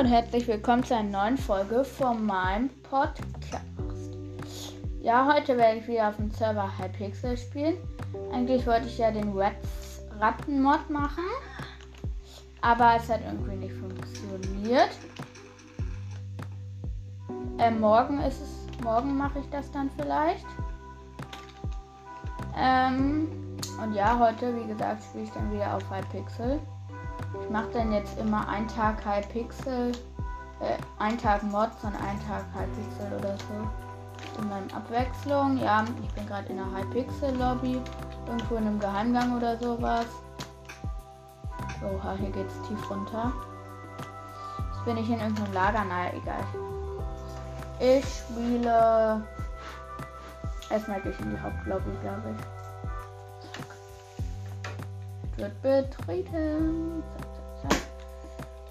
Und herzlich willkommen zu einer neuen Folge von meinem Podcast. Ja, heute werde ich wieder auf dem Server Hypixel spielen. Eigentlich wollte ich ja den Rats Ratten-Mod machen, aber es hat irgendwie nicht funktioniert. Äh, morgen ist es, morgen mache ich das dann vielleicht. Ähm, und ja, heute, wie gesagt, spiele ich dann wieder auf Hypixel. Ich mache dann jetzt immer einen Tag Hypixel, äh, einen Tag Mods und einen Tag Hypixel oder so. In meiner Abwechslung. Ja, ich bin gerade in der Hypixel-Lobby. Irgendwo in einem Geheimgang oder sowas. Oha, hier geht's tief runter. Jetzt bin ich in irgendeinem Lager. Naja, egal. Ich spiele. Erstmal gehe ich in die Hauptlobby, glaube ich wird betreten.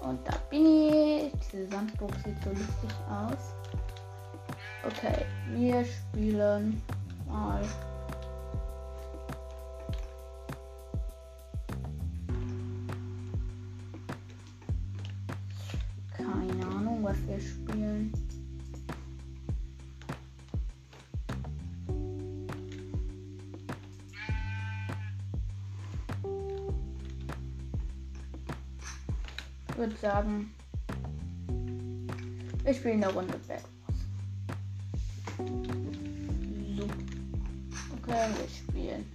Und da bin ich. Diese Sandburg sieht so lustig aus. Okay, wir spielen mal. Würde sagen, ich spiele eine Runde Bad So. Okay, wir spielen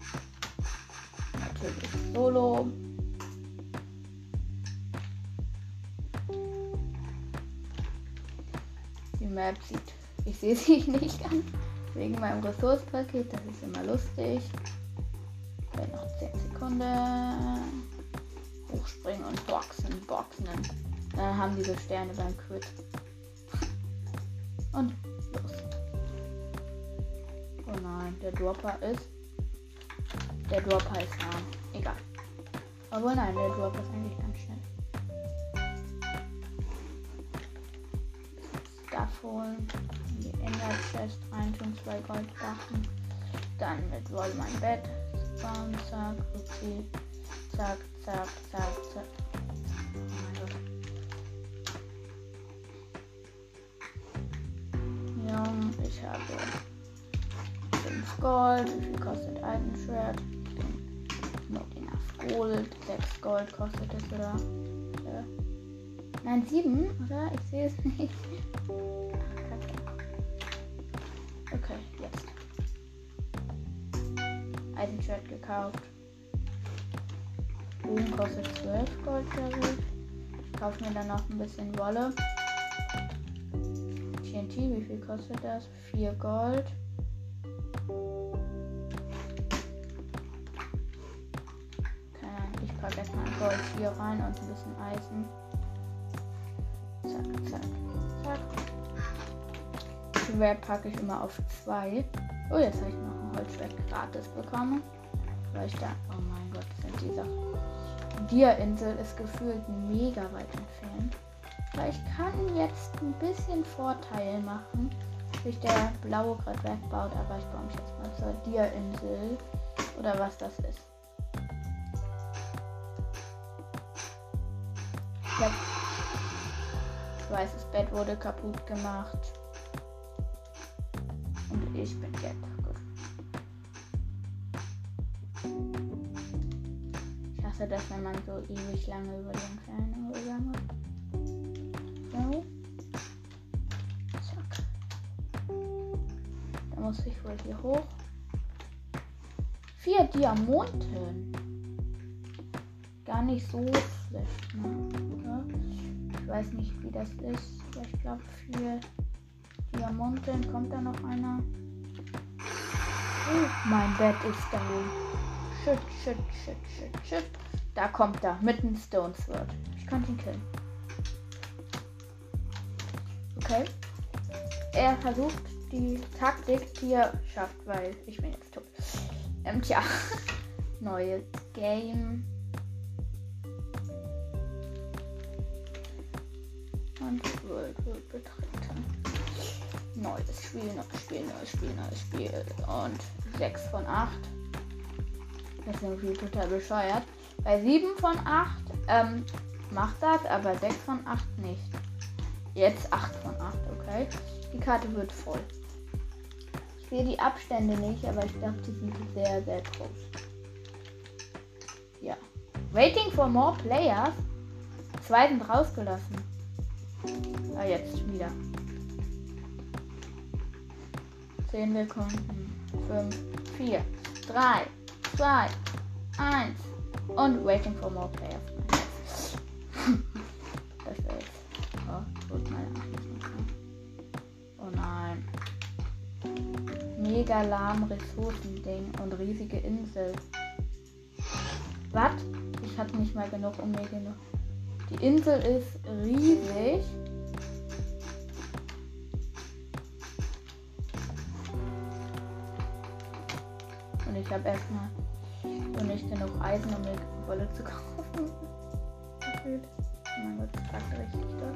natürlich Solo. Die Map sieht, ich sehe sie nicht ganz, wegen meinem Ressourcenpaket, das ist immer lustig. Okay, noch 10 Sekunden hochspringen und boxen, boxen. Dann haben diese Sterne beim Quit. Und los. Oh nein, der Dropper ist. Der Dropper ist nah. Egal. Aber nein, der Dropper ist eigentlich ganz schnell. Stuff holen. Die Ender Chest rein tun, zwei Goldwachen. Dann mit Roll mein Bett. Spawn, zack, okay. Zack, zack, zack, zack. Ja, ich habe 5 Gold. Wie viel kostet ein Schwert? Not enough Gold. 6 Gold kostet es, oder? Ja. Nein, 7, oder? Ich sehe es nicht. Okay, jetzt. Eisenschwert gekauft. Bogen kostet 12 Gold, glaube ich. Kaufe mir dann noch ein bisschen Wolle. TNT, wie viel kostet das? 4 Gold. Okay, ich packe erstmal Gold hier rein und ein bisschen Eisen. Zack, zack, zack. Schwert packe ich immer auf 2. Oh, jetzt habe ich noch ein Holzschwert gratis bekommen. Weil da. Oh mein Gott, sind die Sachen. Dia-Insel ist gefühlt mega weit entfernt. Aber ich kann jetzt ein bisschen Vorteil machen, sich der blaue gerade wegbaut, aber ich baue mich jetzt mal zur Dia-Insel oder was das ist. Ich hab weißes Bett wurde kaputt gemacht. Und ich bin jetzt hasse das, wenn man so ewig lange über den kleinen Röger macht. So. Zack. Da muss ich wohl hier hoch. Vier Diamanten. Gar nicht so schlecht, ne? Ich weiß nicht, wie das ist. Ich glaube, vier Diamanten. Kommt da noch einer? Oh, mein Bett ist down. Shit, shit, shit, shit, shit. Da kommt er mit dem Stone Sword. Ich konnte ihn killen. Okay. Er versucht die Taktik, die er schafft, weil ich bin jetzt tot. Ähm, tja. Neues Game. Und World wird betreten. Neues Spiel, neues Spiel, neues Spiel, neues Spiel. Und 6 von 8. Das ist irgendwie total bescheuert. Bei 7 von 8 ähm, macht das, aber 6 von 8 nicht. Jetzt 8 von 8, okay. Die Karte wird voll. Ich sehe die Abstände nicht, aber ich glaube, die sind sehr, sehr groß. Ja. Waiting for more players. Zwei rausgelassen. Ah, jetzt wieder. 10 Sekunden. 5, 4, 3, 2, 1. Und waiting for more players. das jetzt. Oh, gut, meine Oh nein. Mega lahm Ressourcending und riesige Insel. Was? Ich hatte nicht mal genug, um mir genug. Die Insel ist riesig. Und ich habe erstmal und nicht genug Eisen, um mir Wolle zu kaufen. Oh mein Gott, das packt richtig dort.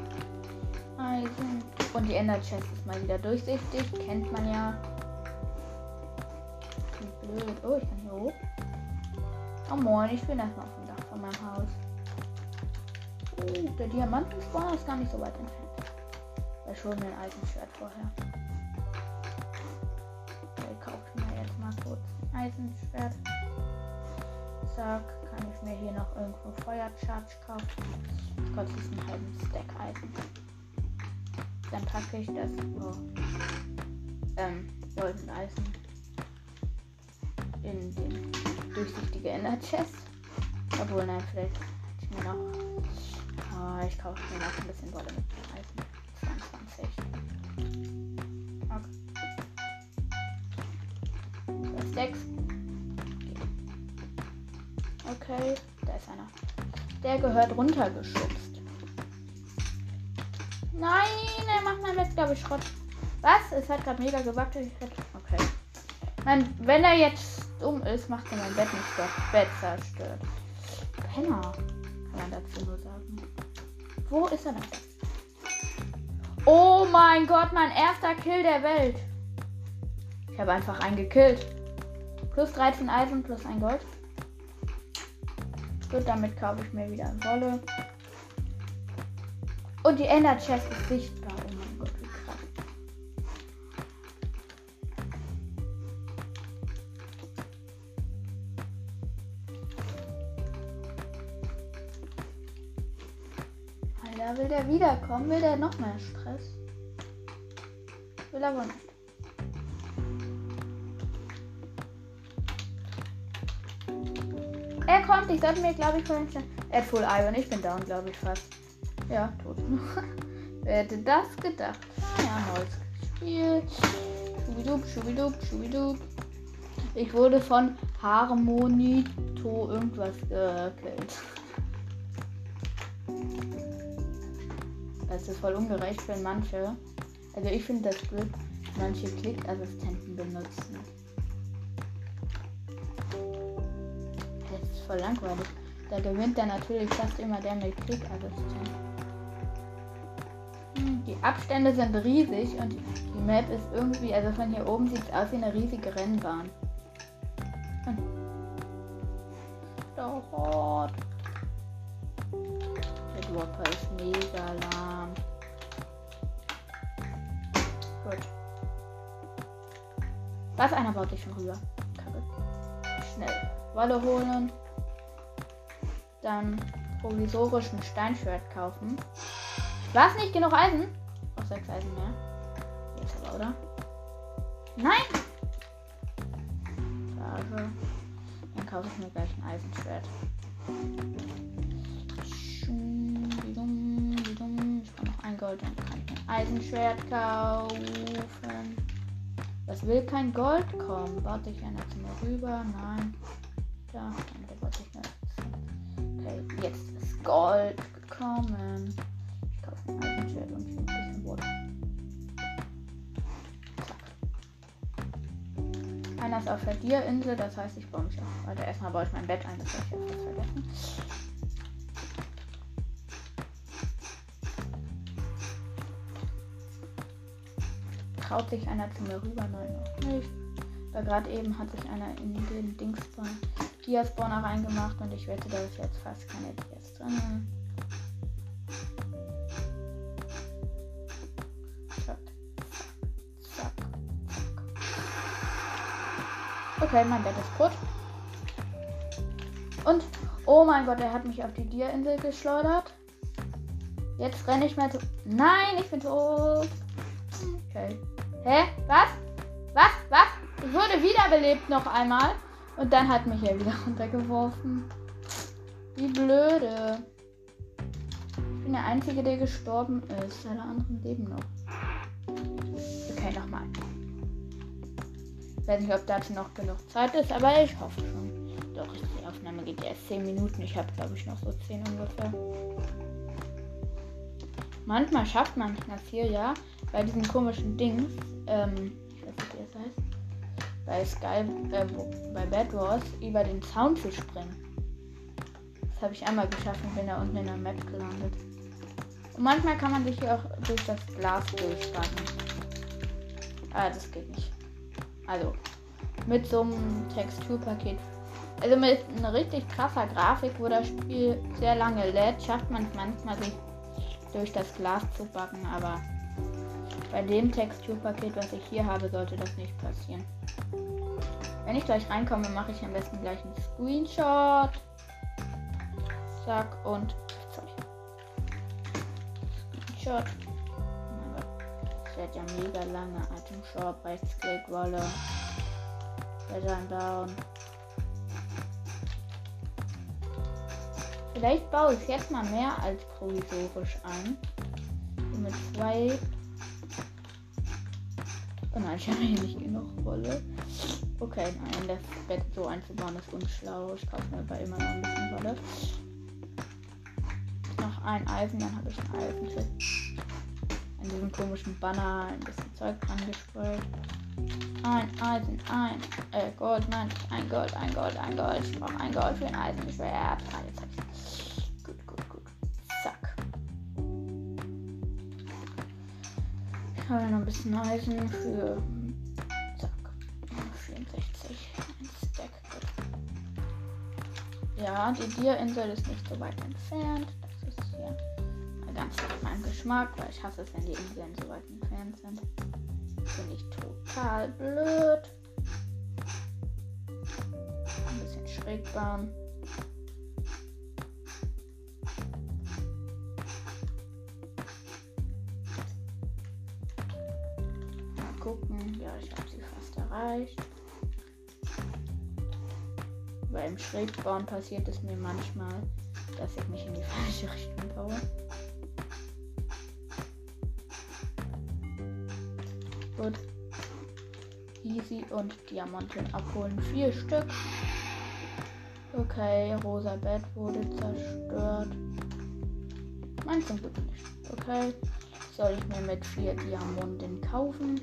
Eisen. Und die Ender Chest ist mal wieder durchsichtig. Kennt man ja. Wie blöd. Oh, ich kann hier hoch. Oh moin, ich bin erstmal auf dem Dach von meinem Haus. Oh, der Diamantenspawner ist gar nicht so weit entfernt. Er schon ein Eisenschwert vorher. Ich kaufe mir jetzt mal kurz ein Eisenschwert. Zack, kann ich mir hier noch irgendwo Feuercharge kaufen. Das kostet einen halben Stack Eisen. Dann packe ich das oh, ähm, Golden Eisen in den durchsichtige Ender Chest. Obwohl, nein, vielleicht ich mir noch. Oh, ich kaufe mir noch ein bisschen Wolle mit Eisen. 22. Okay. Das 6. Okay, da ist einer. Der gehört runtergeschubst. Nein, er macht mein Bett, glaube ich, Schrott. Was? Es hat gerade mega gewackelt. Okay. Nein, wenn er jetzt dumm ist, macht er mein Bett nicht doch. Bett zerstört. Penner, kann man dazu nur sagen. Wo ist er denn? Oh mein Gott, mein erster Kill der Welt. Ich habe einfach einen gekillt. Plus 13 Eisen, plus ein Gold. Gut, damit kaufe ich mir wieder Wolle. Und die Ender Chest ist sichtbar. Oh mein Gott, wie krass. Alter, will der wiederkommen? Will der noch mehr Stress? Will er wohl nicht. Er kommt, ich sollte mir, glaube ich, vorhin Er hat Full Iron, ich bin down, glaube ich, fast. Ja, tot. Wer hätte das gedacht? Ja, neues Spiel. Schubidub, schubidub, schubidub. Ich wurde von Harmonito irgendwas gekillt. Das ist voll ungerecht, wenn manche. Also ich finde das blöd, manche Klickassistenten benutzen. Voll langweilig. Da gewinnt dann natürlich fast immer der mit Klickassistent. Hm, die Abstände sind riesig und die Map ist irgendwie, also von hier oben sieht es aus wie eine riesige Rennbahn. Hm. Der Whopper ist mega lahm. Gut. Was? Einer baut sich schon rüber. Kacke. Schnell. Wolle holen dann provisorisch ein Steinschwert kaufen. War es nicht genug Eisen? Auch sechs Eisen mehr. Jetzt aber, oder? Nein! Schade. Dann kaufe ich mir gleich ein Eisenschwert. Ich brauche noch ein Gold, dann kann ich ein Eisenschwert kaufen. Das will kein Gold kommen. Warte ich einer zu mir rüber? Nein. Da, dann jetzt ist Gold gekommen. Ich kaufe ein Eisenschwert und ein bisschen Wolle. Einer ist auf der Dierinsel, das heißt, ich baue mich auch weiter. Erstmal baue ich mein Bett ein, das habe ich jetzt vergessen. Traut sich einer zu mir rüber? Nein, noch nicht. Weil gerade eben hat sich einer in den Dings vier Spawner reingemacht und ich wette, da ist jetzt fast keine Dias drin. Zack, zack, zack. Okay, mein Bett ist gut. Und, oh mein Gott, er hat mich auf die Dia-Insel geschleudert. Jetzt renne ich mal zu. Nein, ich bin tot. Okay. Hä? Was? Was? Was? Ich wurde wiederbelebt noch einmal. Und dann hat mich er wieder runtergeworfen. Wie blöde. Ich bin der Einzige, der gestorben ist. Alle anderen leben noch. Okay, nochmal. Ich weiß nicht, ob dazu noch genug Zeit ist, aber ich hoffe schon. Doch, die Aufnahme geht erst 10 Minuten. Ich habe, glaube ich, noch so 10 ungefähr. Manchmal schafft man das hier, ja, bei diesen komischen Dings. Ähm, ich weiß nicht, wie das heißt bei Sky, äh, bei Bad Wars über den Zaun zu springen. Das habe ich einmal geschafft und bin da unten in der Map gelandet. Und manchmal kann man sich hier auch durch das Glas durchstarten. Ah, das geht nicht. Also, mit so einem Texturpaket. Also mit einer richtig krasser Grafik, wo das Spiel sehr lange lädt, schafft man es manchmal sich durch das Glas zu backen, aber bei dem Texturpaket, was ich hier habe, sollte das nicht passieren. Wenn ich gleich reinkomme, mache ich am besten gleich einen Screenshot. Zack und Zeug. Screenshot. Oh mein Gott. Das wird ja mega lange. Item Shop, Rechtsklick, Wolle. Dann down. Vielleicht baue ich jetzt mal mehr als provisorisch ein. mit zwei. Oh nein, ich habe hier nicht genug Wolle. Okay, nein, das Bett so einzubauen ist unschlau. Ich kaufe mir aber immer noch ein bisschen Wolle. Noch ein Eisen, dann habe ich ein Eisen. An diesem komischen Banner ein bisschen Zeug dran gesprayt. Ein Eisen, ein äh, Gold, nein, ein Gold, ein Gold, ein Gold. Ich brauche ein Gold für ein Eisenschwert. Ah, jetzt Ich habe noch ein bisschen Eisen für Ja, die Dierinsel ist nicht so weit entfernt. Das ist hier ganz nach meinem Geschmack, weil ich hasse es, wenn die Inseln so weit entfernt sind. Finde ich total blöd. Ein bisschen schräg bauen. Erreicht beim Schrägbauen passiert es mir manchmal, dass ich mich in die falsche Richtung baue. Gut. Easy und Diamanten abholen. Vier Stück. Okay, rosa Bett wurde zerstört. Mein Glück nicht. Okay. Soll ich mir mit vier Diamanten kaufen?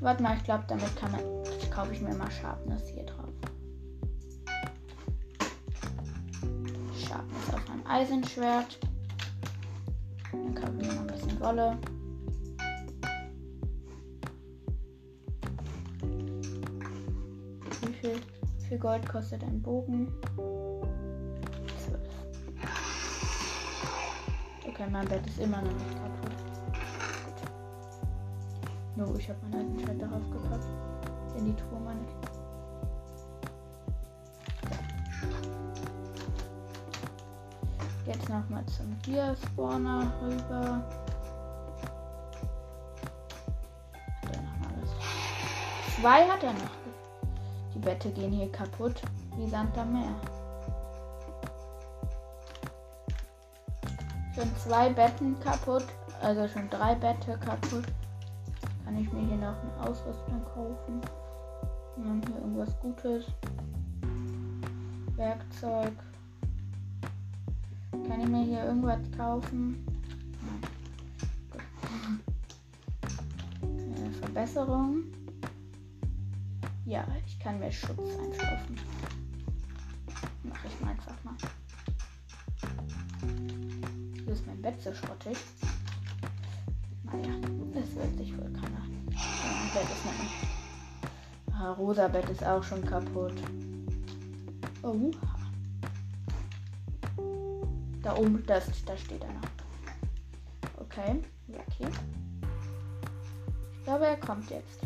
Warte mal, ich glaube, damit kann man. Kaufe ich mir mal Sharpness hier drauf. Eisenschwert. Dann kaufen wir noch ein bisschen Wolle. Wie viel, wie viel Gold kostet ein Bogen? 12. Okay, mein Bett ist immer noch nicht kaputt. No, ich habe mein Eisenschwert darauf gepackt. In die Truhe ich. Jetzt nochmal zum Gear-Spawner rüber. Hat er noch alles? Zwei hat er noch. Die Bette gehen hier kaputt wie Sand am Meer. Schon zwei Betten kaputt, also schon drei Bette kaputt. Kann ich mir hier noch eine Ausrüstung kaufen? Haben hier irgendwas Gutes. Werkzeug. Kann ich mir hier irgendwas kaufen? Äh, Verbesserung. Ja, ich kann mir Schutz einkaufen. Mache ich mal einfach mal. Hier ist mein Bett so schrottig. Naja, das wird sich wohl keiner. Ja, mein Bett ist nicht. Ah, rosa Bett ist auch schon kaputt. Oh, da oben, das, da steht er noch. Okay, okay. Ich glaube, er kommt jetzt.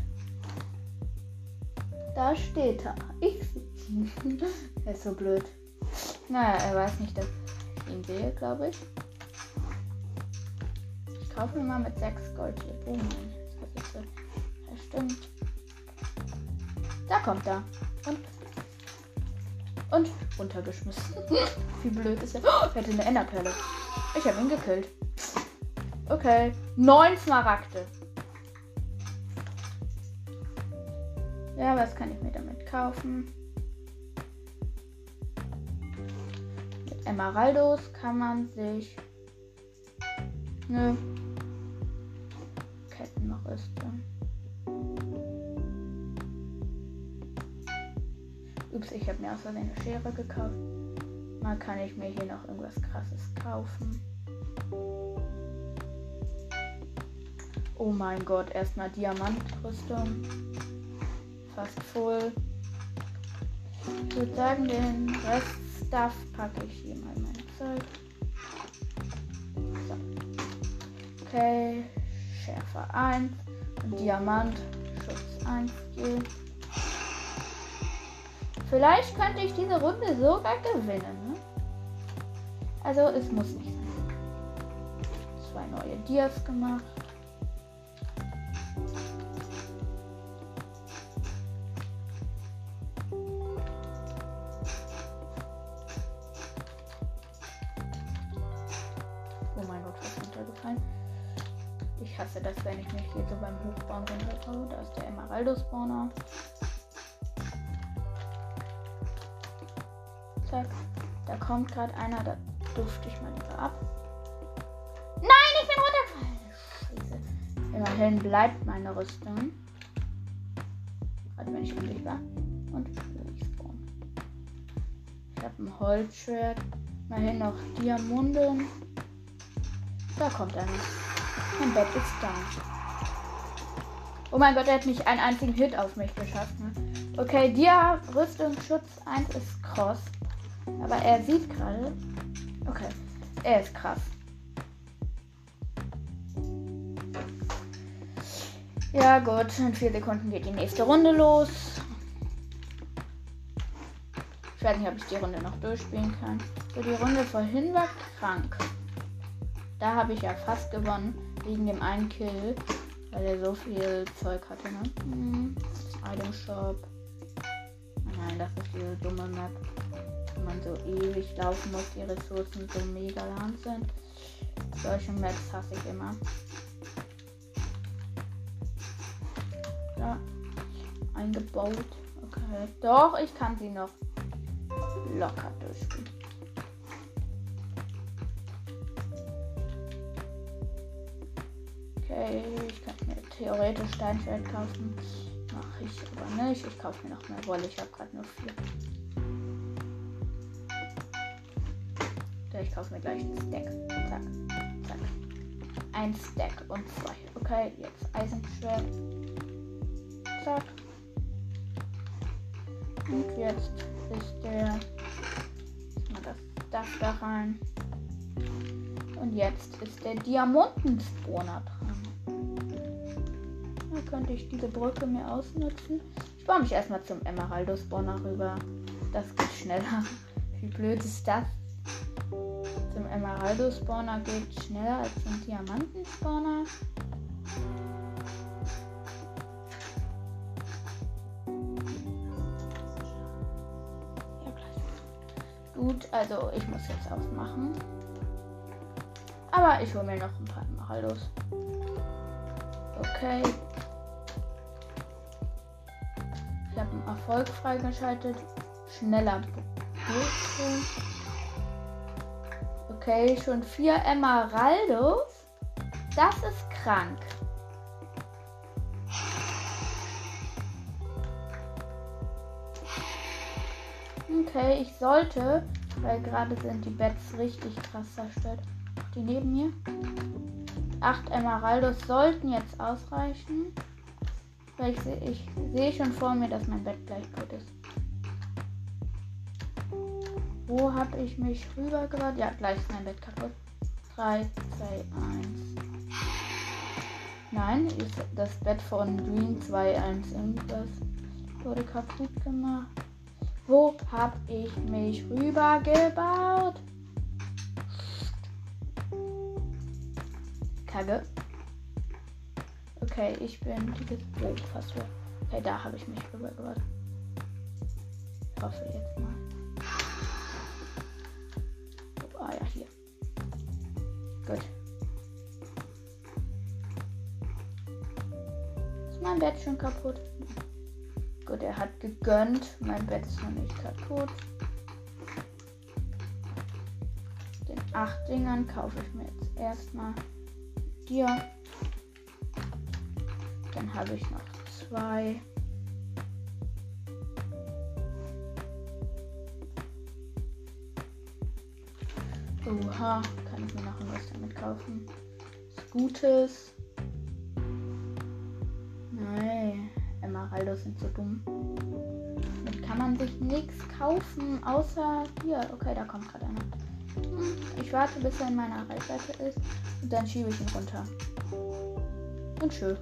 Da steht er. Ich Er ist so blöd. Naja, er weiß nicht, dass ich ihn sehe, glaube ich. Ich kaufe mir mal mit 6 Gold hier. Oh mein, das stimmt. Da kommt er. Und. Und runtergeschmissen. Wie blöd ist er. Oh, er hatte eine Enderperle. Ich habe ihn gekillt. Okay. Neun Smaragde. Ja, was kann ich mir damit kaufen? Mit Emeraldos kann man sich. Nö. Kettenrüstung. Ups, ich habe mir außerdem eine Schere gekauft. Mal kann ich mir hier noch irgendwas krasses kaufen. Oh mein Gott, erstmal Diamantrüstung fast voll. Ich würde sagen, den Rest Stuff packe ich hier mal mein Zeug. So. Okay, Schärfe 1 und Diamant, Schutz 1 hier. Vielleicht könnte ich diese Runde sogar gewinnen. Ne? Also es muss nicht sein. Zwei neue Dias gemacht. Emeraldo-Spawner. Zack. Da kommt gerade einer, da dufte ich mal lieber ab. Nein, ich bin runtergefallen. Scheiße. Immerhin bleibt meine Rüstung. Warte, wenn ich undicht war. Und ich spawn. Ich habe ein Holzschwert. Immerhin noch Diamunden. Da kommt einer. Mein Bett ist da. Oh mein Gott, er hat nicht einen einzigen Hit auf mich geschafft. Ne? Okay, Dia Rüstung Schutz 1 ist cross. Aber er sieht gerade. Okay, er ist krass. Ja gut, in vier Sekunden geht die nächste Runde los. Ich weiß nicht, ob ich die Runde noch durchspielen kann. So, die Runde vorhin war krank. Da habe ich ja fast gewonnen, wegen dem einen Kill. Weil er so viel Zeug hatte, ne? Hm. Item Shop. Nein, das ist diese dumme Map. Wo man so ewig laufen muss, die Ressourcen so mega lang sind. Solche Maps hasse ich immer. Ja. Eingebaut. Okay. Doch, ich kann sie noch locker durchspielen. Okay, ich kann mir theoretisch Steinschwert kaufen. Mache ich aber nicht. Ich kaufe mir noch mehr Wolle. Ich habe gerade nur vier. Ich kaufe mir gleich ein Stack. Zack. Zack. Ein Stack und zwei. Okay, jetzt Eisenschwert. Zack. Und jetzt ist der. Mal das Dach da rein. Und jetzt ist der Diamantenspawner dran könnte ich diese Brücke mir ausnutzen. Ich baue mich erstmal zum Emeraldo-Spawner rüber. Das geht schneller. Wie blöd ist das? Zum Emeraldo-Spawner geht schneller als zum Diamanten-Spawner. Ja, gleich. Gut, also ich muss jetzt ausmachen. Aber ich hole mir noch ein paar Emeraldos. Okay, Erfolg freigeschaltet. Schneller Okay, schon vier Emeraldos. Das ist krank. Okay, ich sollte, weil gerade sind die Beds richtig krass zerstört. Die neben mir. Acht Emeraldos sollten jetzt ausreichen. Weil ich, sehe ich sehe schon vor mir, dass mein Bett gleich kaputt ist. Wo habe ich mich rübergeladen? Ja, gleich ist mein Bett kaputt. 3, 2, 1. Nein, ist das Bett von Green 2, 1 irgendwas. Wurde kaputt gemacht. Wo hab ich mich rübergebaut? Kacke. Okay, ich bin dieses oh, fast weg. Okay, da habe ich mich rübergebaut. Ich hoffe jetzt mal. Oh, ah ja, hier. Gut. Ist mein Bett schon kaputt? Gut, er hat gegönnt. Mein Bett ist noch nicht kaputt. Den acht Dingern kaufe ich mir jetzt erstmal dir. Dann habe ich noch zwei. Oha, kann ich mir noch was damit kaufen? Was Gutes. Nein. Emeraldos sind so dumm. Damit kann man sich nichts kaufen, außer hier. Okay, da kommt gerade einer. Ich warte, bis er in meiner Reichweite ist. Und dann schiebe ich ihn runter. Und schön.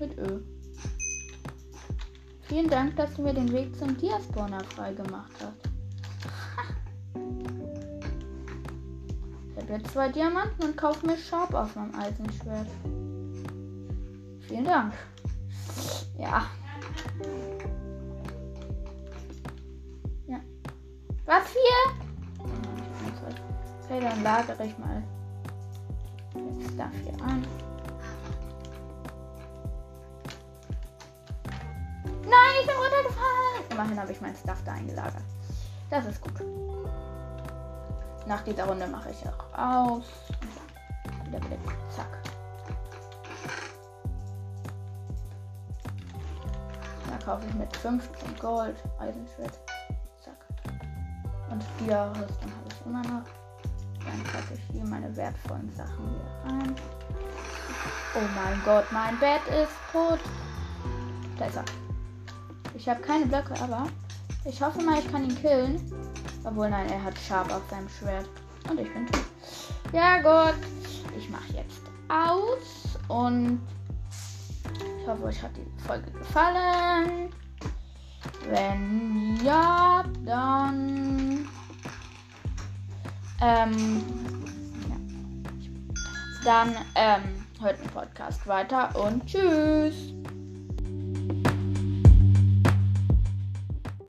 Mit Ö. Vielen Dank, dass du mir den Weg zum Diaspawner freigemacht hast. Ich habe jetzt zwei Diamanten und kaufe mir Sharp auf meinem Eisenschwert. Vielen Dank. Ja, ja. Was hier? Okay, dann lagere ich mal jetzt dafür an. Immerhin habe ich mein Stuff da eingelagert. Das ist gut. Nach dieser Runde mache ich auch aus. Wieder wieder. Zack. kaufe ich mit 15 Gold Eisenschwert. Zack. Und Dia-Rüstung habe ich immer noch. Dann packe ich hier meine wertvollen Sachen wieder rein. Oh mein Gott, mein Bett ist tot. Da ist er. Ich habe keine Blöcke, aber ich hoffe mal, ich kann ihn killen. Obwohl, nein, er hat Sharp auf seinem Schwert. Und ich bin tot. Ja, gut. Ich mache jetzt aus und ich hoffe, euch hat die Folge gefallen. Wenn ja, dann. Ähm, ja. Dann ähm, hört den Podcast weiter und tschüss.